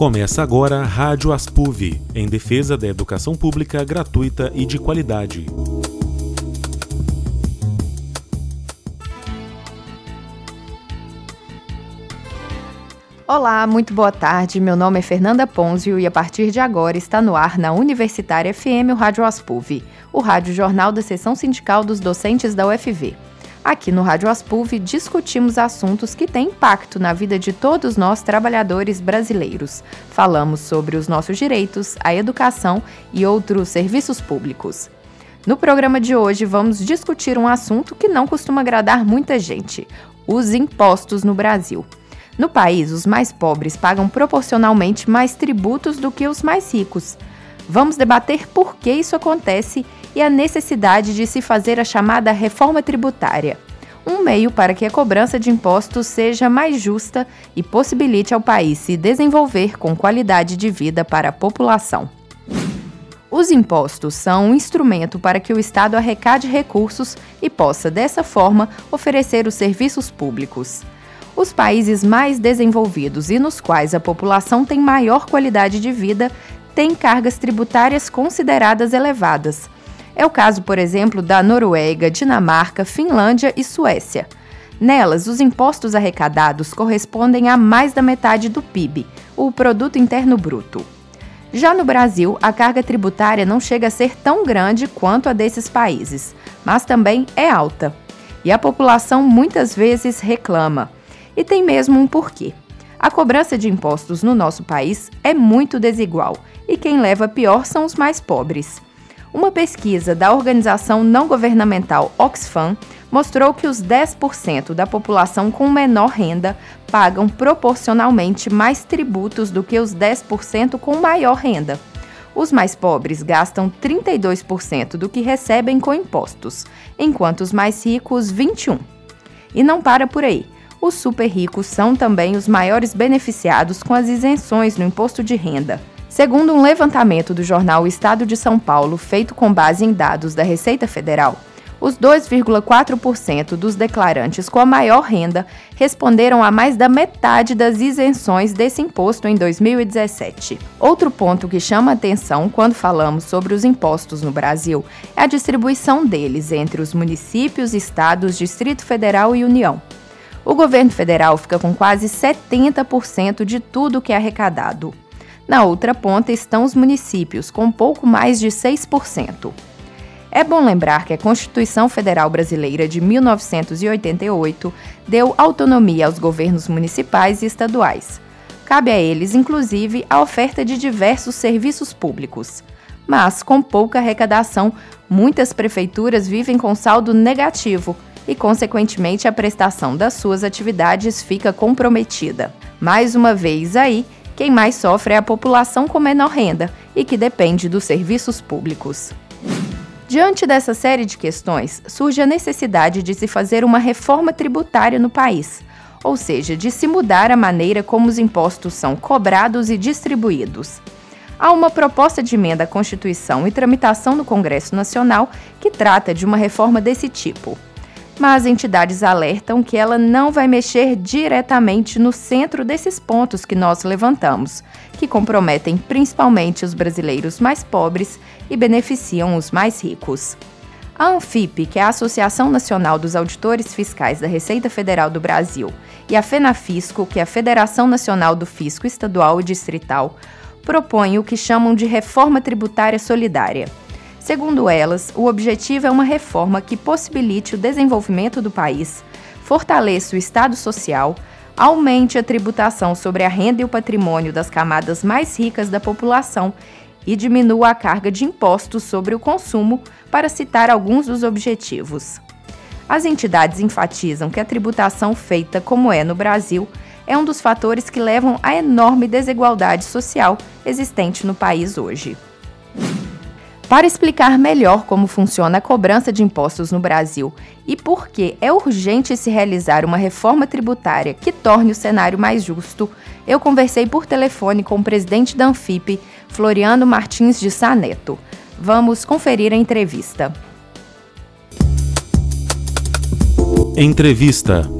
Começa agora a Rádio Aspuv, em defesa da educação pública gratuita e de qualidade. Olá, muito boa tarde. Meu nome é Fernanda Ponzio e a partir de agora está no ar na Universitária FM o Rádio Aspuv, o rádio jornal da seção sindical dos docentes da UFV. Aqui no Rádio Aspuv discutimos assuntos que têm impacto na vida de todos nós trabalhadores brasileiros. Falamos sobre os nossos direitos, a educação e outros serviços públicos. No programa de hoje vamos discutir um assunto que não costuma agradar muita gente: os impostos no Brasil. No país, os mais pobres pagam proporcionalmente mais tributos do que os mais ricos. Vamos debater por que isso acontece e a necessidade de se fazer a chamada reforma tributária, um meio para que a cobrança de impostos seja mais justa e possibilite ao país se desenvolver com qualidade de vida para a população. Os impostos são um instrumento para que o Estado arrecade recursos e possa, dessa forma, oferecer os serviços públicos. Os países mais desenvolvidos e nos quais a população tem maior qualidade de vida têm cargas tributárias consideradas elevadas. É o caso, por exemplo, da Noruega, Dinamarca, Finlândia e Suécia. Nelas, os impostos arrecadados correspondem a mais da metade do PIB, o Produto Interno Bruto. Já no Brasil, a carga tributária não chega a ser tão grande quanto a desses países, mas também é alta. E a população muitas vezes reclama. E tem mesmo um porquê. A cobrança de impostos no nosso país é muito desigual e quem leva pior são os mais pobres. Uma pesquisa da organização não governamental Oxfam mostrou que os 10% da população com menor renda pagam proporcionalmente mais tributos do que os 10% com maior renda. Os mais pobres gastam 32% do que recebem com impostos, enquanto os mais ricos 21. E não para por aí. Os super ricos são também os maiores beneficiados com as isenções no imposto de renda. Segundo um levantamento do jornal Estado de São Paulo, feito com base em dados da Receita Federal, os 2,4% dos declarantes com a maior renda responderam a mais da metade das isenções desse imposto em 2017. Outro ponto que chama atenção quando falamos sobre os impostos no Brasil é a distribuição deles entre os municípios, estados, Distrito Federal e União. O governo federal fica com quase 70% de tudo que é arrecadado. Na outra ponta estão os municípios, com pouco mais de 6%. É bom lembrar que a Constituição Federal Brasileira de 1988 deu autonomia aos governos municipais e estaduais. Cabe a eles, inclusive, a oferta de diversos serviços públicos. Mas, com pouca arrecadação, muitas prefeituras vivem com saldo negativo e, consequentemente, a prestação das suas atividades fica comprometida. Mais uma vez aí, quem mais sofre é a população com menor renda e que depende dos serviços públicos. Diante dessa série de questões, surge a necessidade de se fazer uma reforma tributária no país, ou seja, de se mudar a maneira como os impostos são cobrados e distribuídos. Há uma proposta de emenda à Constituição e tramitação no Congresso Nacional que trata de uma reforma desse tipo mas entidades alertam que ela não vai mexer diretamente no centro desses pontos que nós levantamos, que comprometem principalmente os brasileiros mais pobres e beneficiam os mais ricos. A Anfip, que é a Associação Nacional dos Auditores Fiscais da Receita Federal do Brasil, e a FENAFISCO, que é a Federação Nacional do Fisco Estadual e Distrital, propõem o que chamam de reforma tributária solidária Segundo elas, o objetivo é uma reforma que possibilite o desenvolvimento do país, fortaleça o Estado social, aumente a tributação sobre a renda e o patrimônio das camadas mais ricas da população e diminua a carga de impostos sobre o consumo, para citar alguns dos objetivos. As entidades enfatizam que a tributação feita como é no Brasil é um dos fatores que levam à enorme desigualdade social existente no país hoje. Para explicar melhor como funciona a cobrança de impostos no Brasil e por que é urgente se realizar uma reforma tributária que torne o cenário mais justo, eu conversei por telefone com o presidente da Anfip, Floriano Martins de Saneto. Vamos conferir a entrevista. Entrevista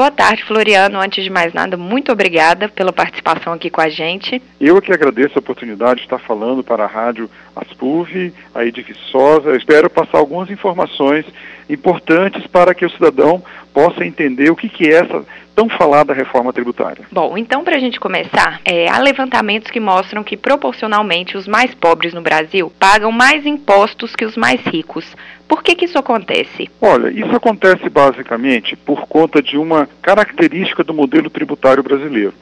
Boa tarde, Floriano. Antes de mais nada, muito obrigada pela participação aqui com a gente. Eu que agradeço a oportunidade de estar falando para a Rádio Aspuv, aí de Viçosa. Eu espero passar algumas informações importantes para que o cidadão possa entender o que, que é essa tão falada reforma tributária. Bom, então para a gente começar, é, há levantamentos que mostram que proporcionalmente os mais pobres no Brasil pagam mais impostos que os mais ricos. Por que, que isso acontece? Olha, isso acontece basicamente por conta de uma característica do modelo tributário brasileiro.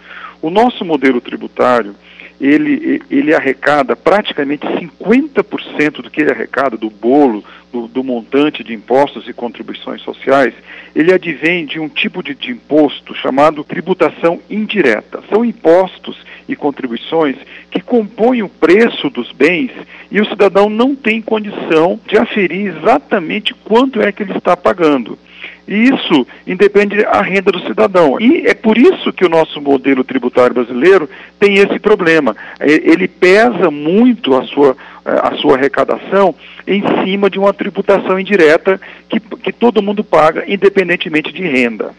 O nosso modelo tributário ele, ele arrecada praticamente 50% do que ele arrecada do bolo, do, do, montante de impostos e contribuições sociais, ele advém de um tipo de, de imposto chamado tributação indireta. São impostos e contribuições que compõem o preço dos bens e o cidadão não tem condição de aferir exatamente quanto é que ele está pagando. E isso independe da renda do cidadão. E é por isso que o nosso modelo tributário brasileiro tem esse problema. Ele pesa muito a sua, a sua arrecadação em cima de uma tributação indireta que, que todo mundo paga, independentemente de renda.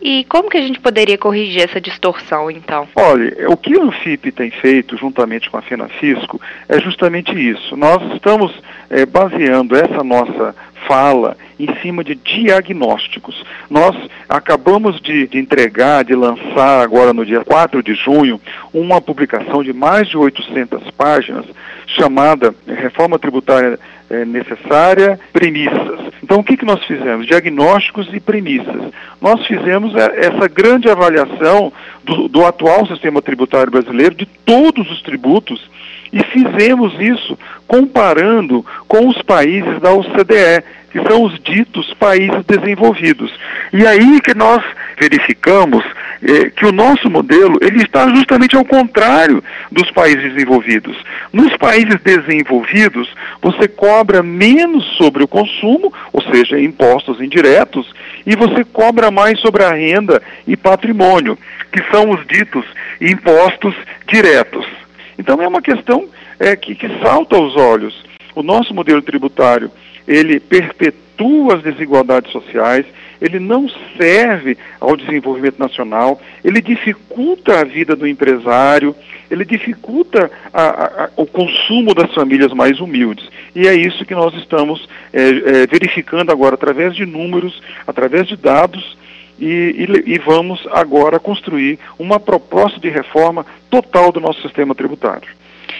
E como que a gente poderia corrigir essa distorção, então? Olha, o que o Anfip tem feito, juntamente com a FENAFISCO, é justamente isso. Nós estamos é, baseando essa nossa fala em cima de diagnósticos. Nós acabamos de, de, entregar, de lançar agora no dia 4 de junho, uma publicação de mais de 800 páginas chamada Reforma Tributária é, Necessária, Premissas. Então, o que, que nós fizemos? Diagnósticos e premissas. Nós fizemos é, essa grande avaliação do, do atual sistema tributário brasileiro, de todos os tributos, e fizemos isso comparando com os países da OCDE, que são os ditos países desenvolvidos. E aí que nós verificamos eh, que o nosso modelo ele está justamente ao contrário dos países desenvolvidos. Nos países desenvolvidos, você cobra menos sobre o consumo, ou seja, impostos indiretos, e você cobra mais sobre a renda e patrimônio, que são os ditos impostos diretos. Então é uma questão é, que, que salta aos olhos. O nosso modelo tributário, ele perpetua as desigualdades sociais, ele não serve ao desenvolvimento nacional, ele dificulta a vida do empresário, ele dificulta a, a, o consumo das famílias mais humildes. E é isso que nós estamos é, é, verificando agora através de números, através de dados, e, e, e, vamos agora construir uma proposta de reforma total do nosso sistema tributário.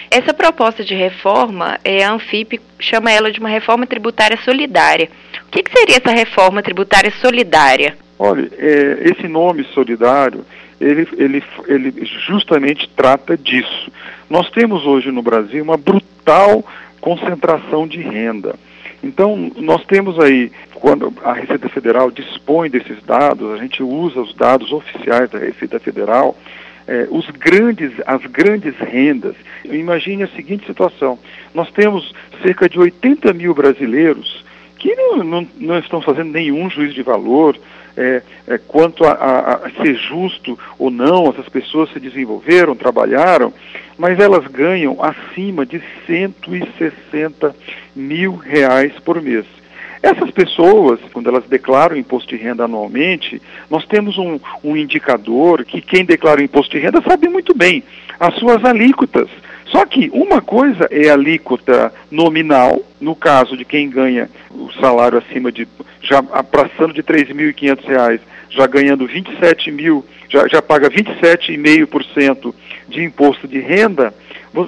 Essa proposta de reforma, é, a Anfip chama ela de uma reforma tributária solidária. O que, que seria essa reforma tributária solidária? Olha, é, esse nome solidário, ele, ele, ele justamente trata disso. Nós temos hoje no Brasil uma brutal concentração de renda. Então, nós temos aí, quando a Receita Federal dispõe desses dados, a gente usa os dados oficiais da Receita Federal, eh, os grandes, as grandes rendas. Imagine a seguinte situação: nós temos cerca de 80 mil brasileiros que não, não, não estão fazendo nenhum juízo de valor, é, é, quanto a, a, a, ser justo ou não, essas pessoas se desenvolveram, trabalharam, mas elas ganham acima de 160 mil reais por mês. Essas pessoas, quando elas declaram imposto de renda anualmente, nós temos um, um indicador que quem declara imposto de renda sabe muito bem, as suas alíquotas. Só que uma coisa é a alíquota nominal, no caso de quem ganha o salário acima de, já passando de R$ 3.500, já ganhando 27 mil, já, já paga 27,5% de imposto de renda,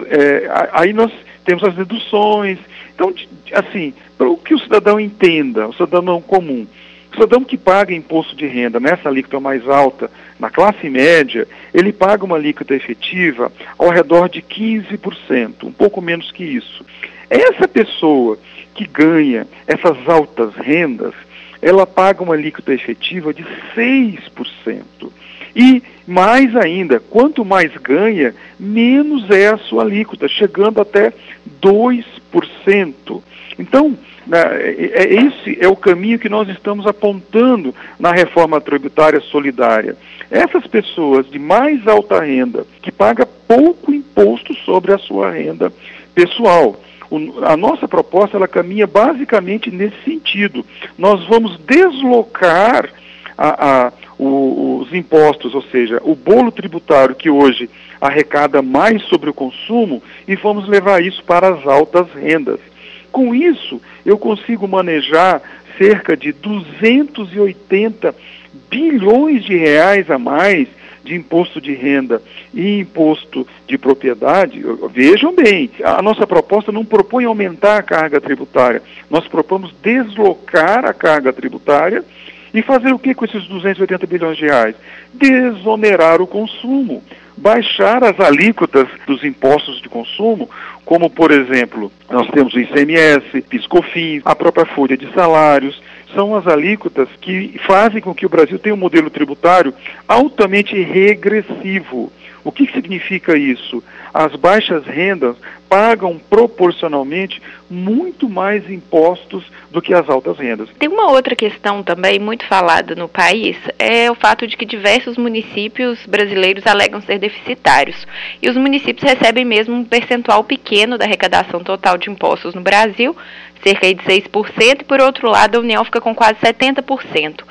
é, aí nós temos as deduções. Então, assim, para que o cidadão entenda, o cidadão comum, o cidadão que paga imposto de renda nessa alíquota mais alta, na classe média, ele paga uma alíquota efetiva ao redor de 15%, um pouco menos que isso. Essa pessoa que ganha essas altas rendas, ela paga uma alíquota efetiva de 6%. E mais ainda, quanto mais ganha, menos é a sua alíquota, chegando até 2%. Então, né, é, é, esse é o caminho que nós estamos apontando na reforma tributária solidária. Essas pessoas de mais alta renda, que pagam pouco imposto sobre a sua renda pessoal. O, a nossa proposta ela caminha basicamente nesse sentido. Nós vamos deslocar a, a o, os impostos, ou seja, o bolo tributário que hoje arrecada mais sobre o consumo e vamos levar isso para as altas rendas. Com isso, eu consigo manejar cerca de 280 bilhões de reais a mais de imposto de renda e imposto de propriedade, vejam bem, a nossa proposta não propõe aumentar a carga tributária, nós propomos deslocar a carga tributária e fazer o que com esses 280 bilhões de reais? Desonerar o consumo, baixar as alíquotas dos impostos de consumo, como por exemplo, nós temos o ICMS, PiscoFins, a própria folha de salários, são as alíquotas que fazem com que o Brasil tenha um modelo tributário altamente regressivo. O que significa isso? As baixas rendas pagam proporcionalmente muito mais impostos do que as altas rendas. Tem uma outra questão também muito falada no país, é o fato de que diversos municípios brasileiros alegam ser deficitários. E os municípios recebem mesmo um percentual pequeno da arrecadação total de impostos no Brasil, cerca de 6%, e por outro lado a União fica com quase 70%.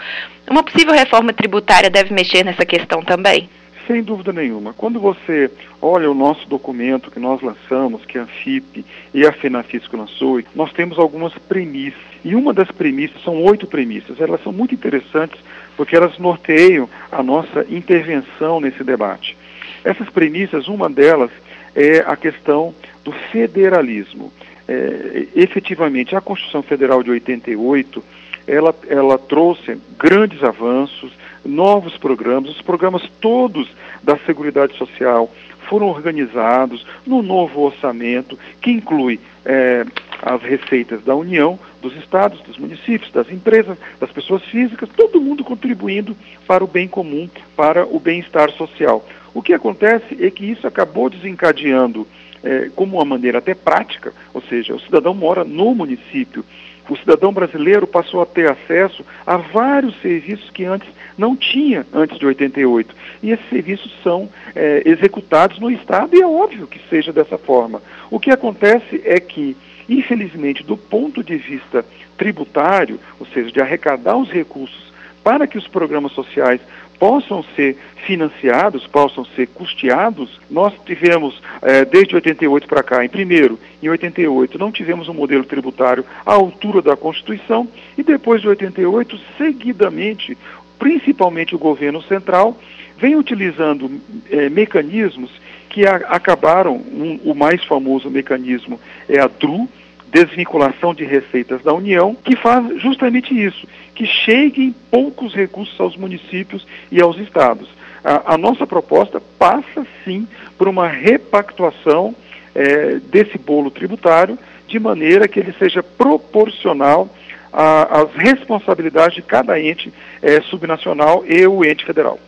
Uma possível reforma tributária deve mexer nessa questão também? Sem dúvida nenhuma. Quando você olha o nosso documento que nós lançamos, que a FIP e a FENAFISCO lançou, nós temos algumas premissas. E uma das premissas, são oito premissas, elas são muito interessantes porque elas norteiam a nossa intervenção nesse debate. Essas premissas, uma delas é a questão do federalismo. É, efetivamente, a Constituição Federal de 88, ela, ela trouxe grandes avanços, novos programas, os programas todos da Seguridade Social foram organizados no novo orçamento, que inclui é, as receitas da União, dos estados, dos municípios, das empresas, das pessoas físicas, todo mundo contribuindo para o bem comum, para o bem-estar social. O que acontece é que isso acabou desencadeando, é, como uma maneira até prática, ou seja, o cidadão mora no município, o cidadão brasileiro passou a ter acesso a vários serviços que antes não tinha, antes de 88. E esses serviços são é, executados no Estado e é óbvio que seja dessa forma. O que acontece é que, infelizmente, do ponto de vista tributário, ou seja, de arrecadar os recursos para que os programas sociais possam ser financiados, possam ser custeados, nós tivemos, eh, desde 88 para cá, em primeiro, em 88, não tivemos um modelo tributário à altura da Constituição, e depois de 88, seguidamente, principalmente o governo central, vem utilizando eh, mecanismos que a, acabaram, um, o mais famoso mecanismo é a DRU, desvinculação de receitas da União, que faz justamente isso, que cheguem poucos recursos aos municípios e aos estados. A, a nossa proposta passa sim por uma repactuação é, desse bolo tributário, de maneira que ele seja proporcional às responsabilidades de cada ente é, subnacional e o ente federal.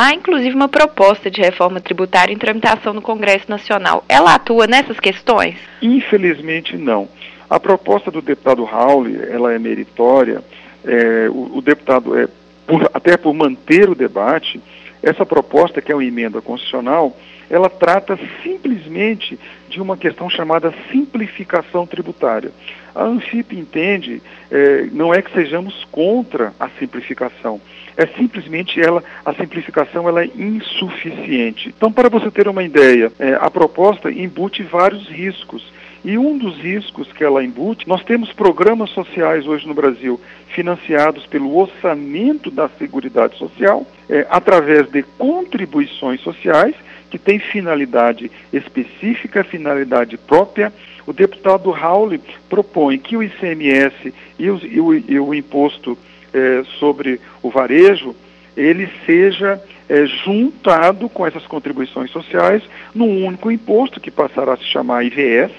Há inclusive uma proposta de reforma tributária em tramitação no Congresso Nacional. Ela atua nessas questões? Infelizmente não. A proposta do deputado Raul, ela é meritória. É, o, o, deputado, é, por, até por manter o debate, essa proposta, que é uma emenda constitucional, ela trata simplesmente de uma questão chamada simplificação tributária. A Anfip entende, é, não é que sejamos contra a simplificação, é simplesmente ela, a simplificação ela é insuficiente. Então, para você ter uma ideia, é, a proposta embute vários riscos. E um dos riscos que ela embute, nós temos programas sociais hoje no Brasil financiados pelo orçamento da Seguridade Social, é, através de contribuições sociais, que tem finalidade específica, finalidade própria. O deputado Raul propõe que o ICMS e o, e o, e o imposto é, sobre o varejo, ele seja é, juntado com essas contribuições sociais num único imposto que passará a se chamar IVS,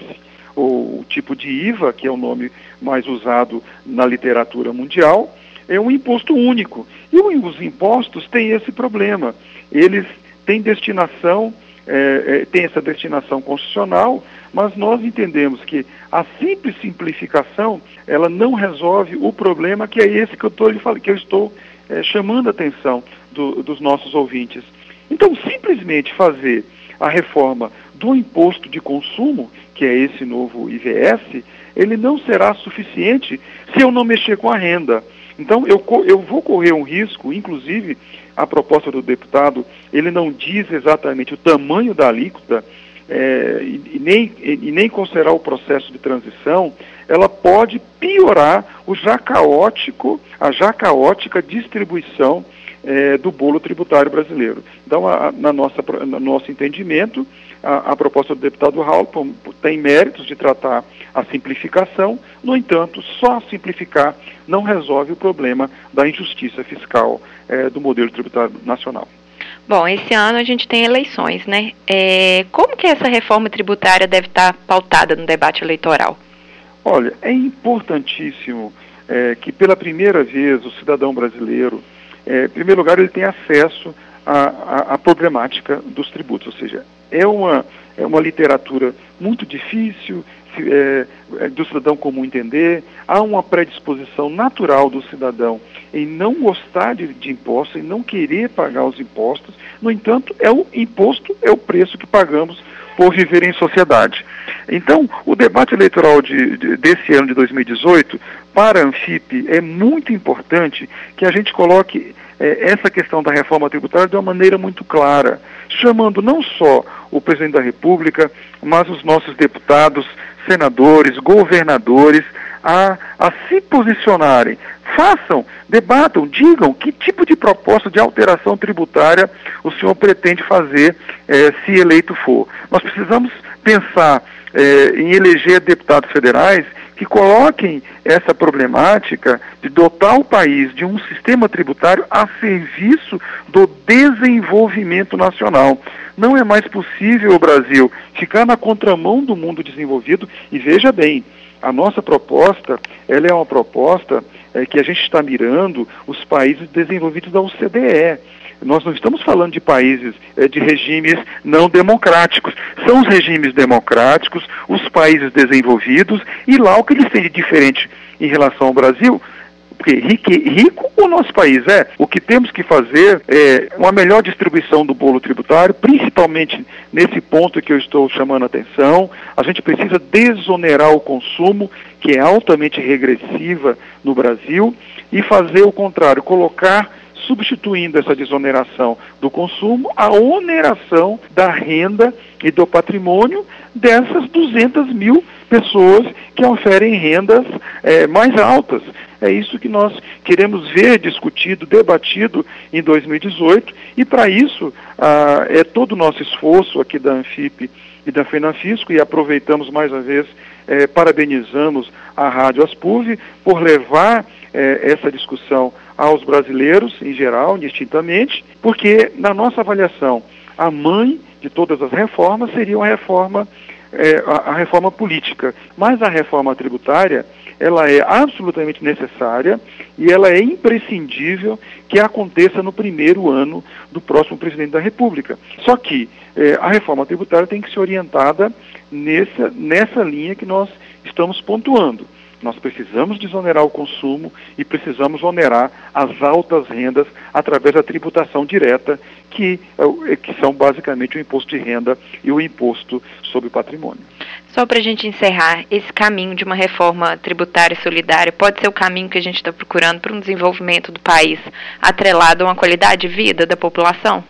ou o tipo de IVA, que é o nome mais usado na literatura mundial, é um imposto único. E os impostos têm esse problema. Eles têm destinação, é, é, têm essa destinação constitucional, mas nós entendemos que a simples simplificação ela não resolve o problema que é esse que eu, tô, que eu estou é, chamando a atenção do, dos nossos ouvintes. Então, simplesmente fazer a reforma do imposto de consumo, que é esse novo IVS, ele não será suficiente se eu não mexer com a renda. Então, eu, eu vou correr um risco, inclusive, a proposta do deputado, ele não diz exatamente o tamanho da alíquota, é, e, nem, e, nem considerar o processo de transição, ela pode piorar o já caótico, a já caótica distribuição é, do bolo tributário brasileiro. Então, a, na nossa, no nosso entendimento, a, a proposta do deputado Raul tem méritos de tratar a simplificação, no entanto, só simplificar não resolve o problema da injustiça fiscal é, do modelo tributário nacional. Bom, esse ano a gente tem eleições, né? É, como que essa reforma tributária deve estar pautada no debate eleitoral? Olha, é importantíssimo é, que pela primeira vez o cidadão brasileiro, é, em primeiro lugar, ele tenha acesso à, à problemática dos tributos, ou seja, é uma, é uma literatura muito difícil, é, é, do cidadão comum entender, há uma predisposição natural do cidadão em não gostar de, de impostos, em não querer pagar os impostos, no entanto, é o imposto é o preço que pagamos por viver em sociedade. Então, o debate eleitoral de, de, desse ano de 2018, para a Anfip, é muito importante que a gente coloque é, essa questão da reforma tributária de uma maneira muito clara, chamando não só o presidente da República, mas os nossos deputados, senadores, governadores, a, a se posicionarem. Façam, debatam, digam que tipo de proposta de alteração tributária o senhor pretende fazer eh, se eleito for. Nós precisamos pensar eh, em eleger deputados federais que coloquem essa problemática de dotar o país de um sistema tributário a serviço do desenvolvimento nacional. Não é mais possível o Brasil ficar na contramão do mundo desenvolvido e veja bem, a nossa proposta, ela é uma proposta é, que a gente está mirando os países desenvolvidos da OCDE. Nós não estamos falando de países é, de regimes não democráticos. São os regimes democráticos, os países desenvolvidos, e lá o que eles têm de diferente em relação ao Brasil porque rico, rico o nosso país é. O que temos que fazer é uma melhor distribuição do bolo tributário, principalmente nesse ponto que eu estou chamando a atenção. A gente precisa desonerar o consumo, que é altamente regressiva no Brasil, e fazer o contrário, colocar substituindo essa desoneração do consumo, a oneração da renda e do patrimônio dessas 200 mil pessoas que oferem rendas é, mais altas. É isso que nós queremos ver discutido, debatido em 2018, e para isso ah, é todo o nosso esforço aqui da Anfip e da FENAFISCO, e aproveitamos mais uma vez, é, parabenizamos a Rádio Aspuv por levar é, essa discussão aos brasileiros em geral, distintamente, porque na nossa avaliação, a mãe de todas as reformas seria uma reforma, é, a, a reforma política, mas a reforma tributária ela é absolutamente necessária e ela é imprescindível que aconteça no primeiro ano do próximo presidente da República. Só que é, a reforma tributária tem que ser orientada nessa, nessa linha que nós estamos pontuando. Nós precisamos desonerar o consumo e precisamos onerar as altas rendas através da tributação direta, que, é que são basicamente o imposto de renda e o imposto sobre patrimônio. Só para a gente encerrar, esse caminho de uma reforma tributária solidária pode ser o caminho que a gente está procurando para um desenvolvimento do país atrelado a uma qualidade de vida da população?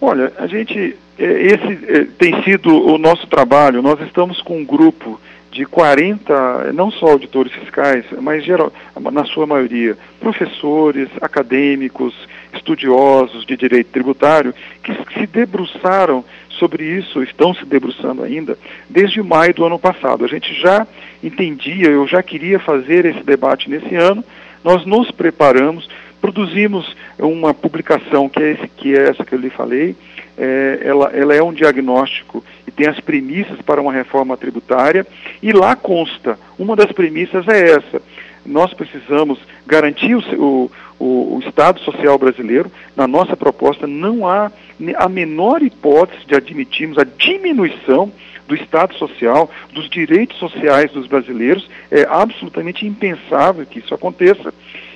Olha, a gente, é, esse é, tem sido o nosso trabalho. Nós estamos com um grupo de 40, não só auditores fiscais, mas geral, na sua maioria, professores, acadêmicos, estudiosos de direito tributário, que se debruçaram sobre isso, estão se debruçando ainda, desde maio do ano passado. A gente já entendia, eu já queria fazer esse debate nesse ano, nós nos preparamos, produzimos uma publicação que é, esse, que é essa que eu lhe falei, é, ela, ela é um diagnóstico tem as premissas para uma reforma tributária, e lá consta, uma das premissas é essa, nós precisamos garantir o, o, o, Estado Social brasileiro. Na nossa proposta não há a menor hipótese de admitirmos a diminuição do Estado Social, dos direitos sociais dos brasileiros. É absolutamente impensável que isso aconteça.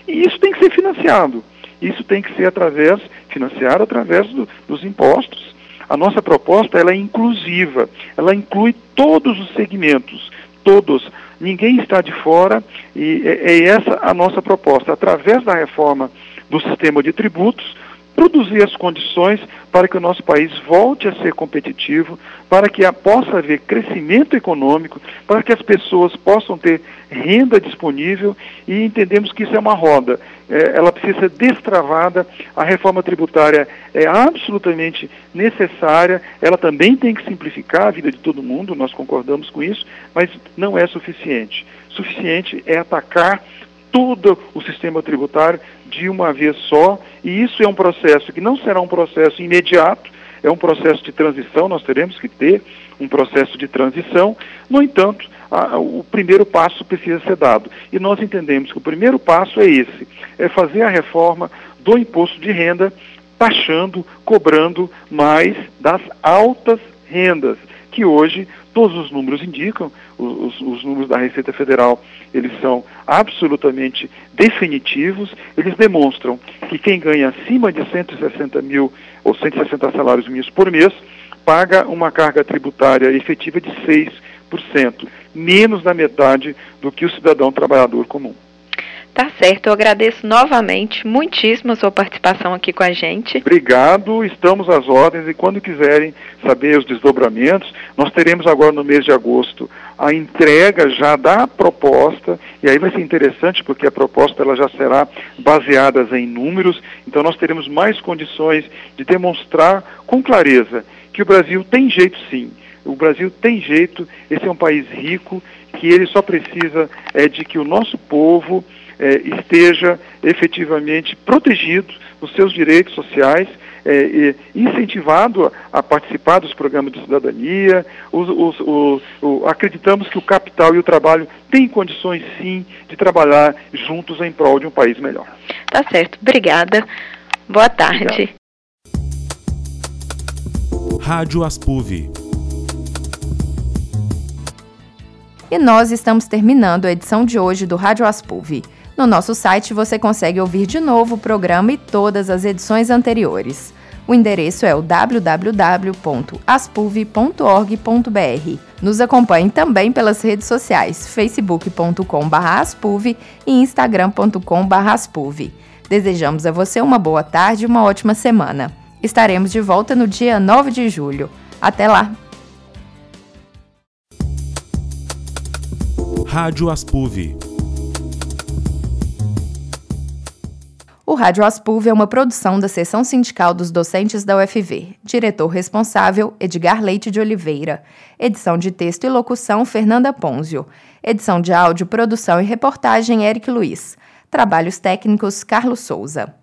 E isso tem que ser financiado. Isso tem que ser através, financiado através do, dos impostos. A nossa proposta ela é inclusiva, ela inclui todos os segmentos, todos, ninguém está de fora e é, é essa a nossa proposta. Através da reforma do sistema de tributos, produzir as condições para que o nosso país volte a ser competitivo, para que possa haver crescimento econômico, para que as pessoas possam ter renda disponível e entendemos que isso é uma roda. É, ela precisa ser destravada, a reforma tributária é absolutamente necessária, ela também tem que simplificar a vida de todo mundo, nós concordamos com isso, mas não é suficiente. Suficiente é atacar todo o sistema tributário de uma vez só, e isso é um processo que não será um processo imediato, é um processo de transição, nós teremos que ter um processo de transição, no entanto, a, o primeiro passo precisa ser dado. E nós entendemos que o primeiro passo é esse, é fazer a reforma do imposto de renda, taxando, cobrando mais das altas rendas, que hoje todos os números indicam, os, os, números da Receita Federal, eles são absolutamente definitivos, eles demonstram que quem ganha acima de 160 mil ou 160 salários mínimos por mês, paga uma carga tributária efetiva de 6%, menos da metade do que o cidadão trabalhador comum. Tá certo, eu agradeço novamente muitíssimo a sua participação aqui com a gente. Obrigado, estamos às ordens e quando quiserem saber os desdobramentos, nós teremos agora no mês de agosto a entrega já da proposta, e aí vai ser interessante porque a proposta ela já será baseada em números, então nós teremos mais condições de demonstrar com clareza que o Brasil tem jeito sim. O Brasil tem jeito, esse é um país rico, que ele só precisa é, de que o nosso povo é, esteja efetivamente protegido nos seus direitos sociais, é, incentivado a, a, participar dos programas de cidadania. Os, os, os, acreditamos que o capital e o trabalho têm condições, sim, de trabalhar juntos em prol de um país melhor. Tá certo. Obrigada. Boa tarde. Obrigado. Rádio Aspuv. E nós estamos terminando a edição de hoje do Rádio Aspuv. No nosso site você consegue ouvir de novo o programa e todas as edições anteriores. O endereço é o www.aspuv.org.br. Nos acompanhe também pelas redes sociais facebook.com/aspuv e instagram.com/aspuv. Desejamos a você uma boa tarde e uma ótima semana. Estaremos de volta no dia 9 de julho. Até lá! Rádio Aspuv O Rádio Aspulv é uma produção da Seção Sindical dos Docentes da UFV. Diretor responsável, Edgar Leite de Oliveira. Edição de texto e locução, Fernanda Ponzio. Edição de áudio, produção e reportagem, Eric Luiz. Trabalhos técnicos, Carlos Souza.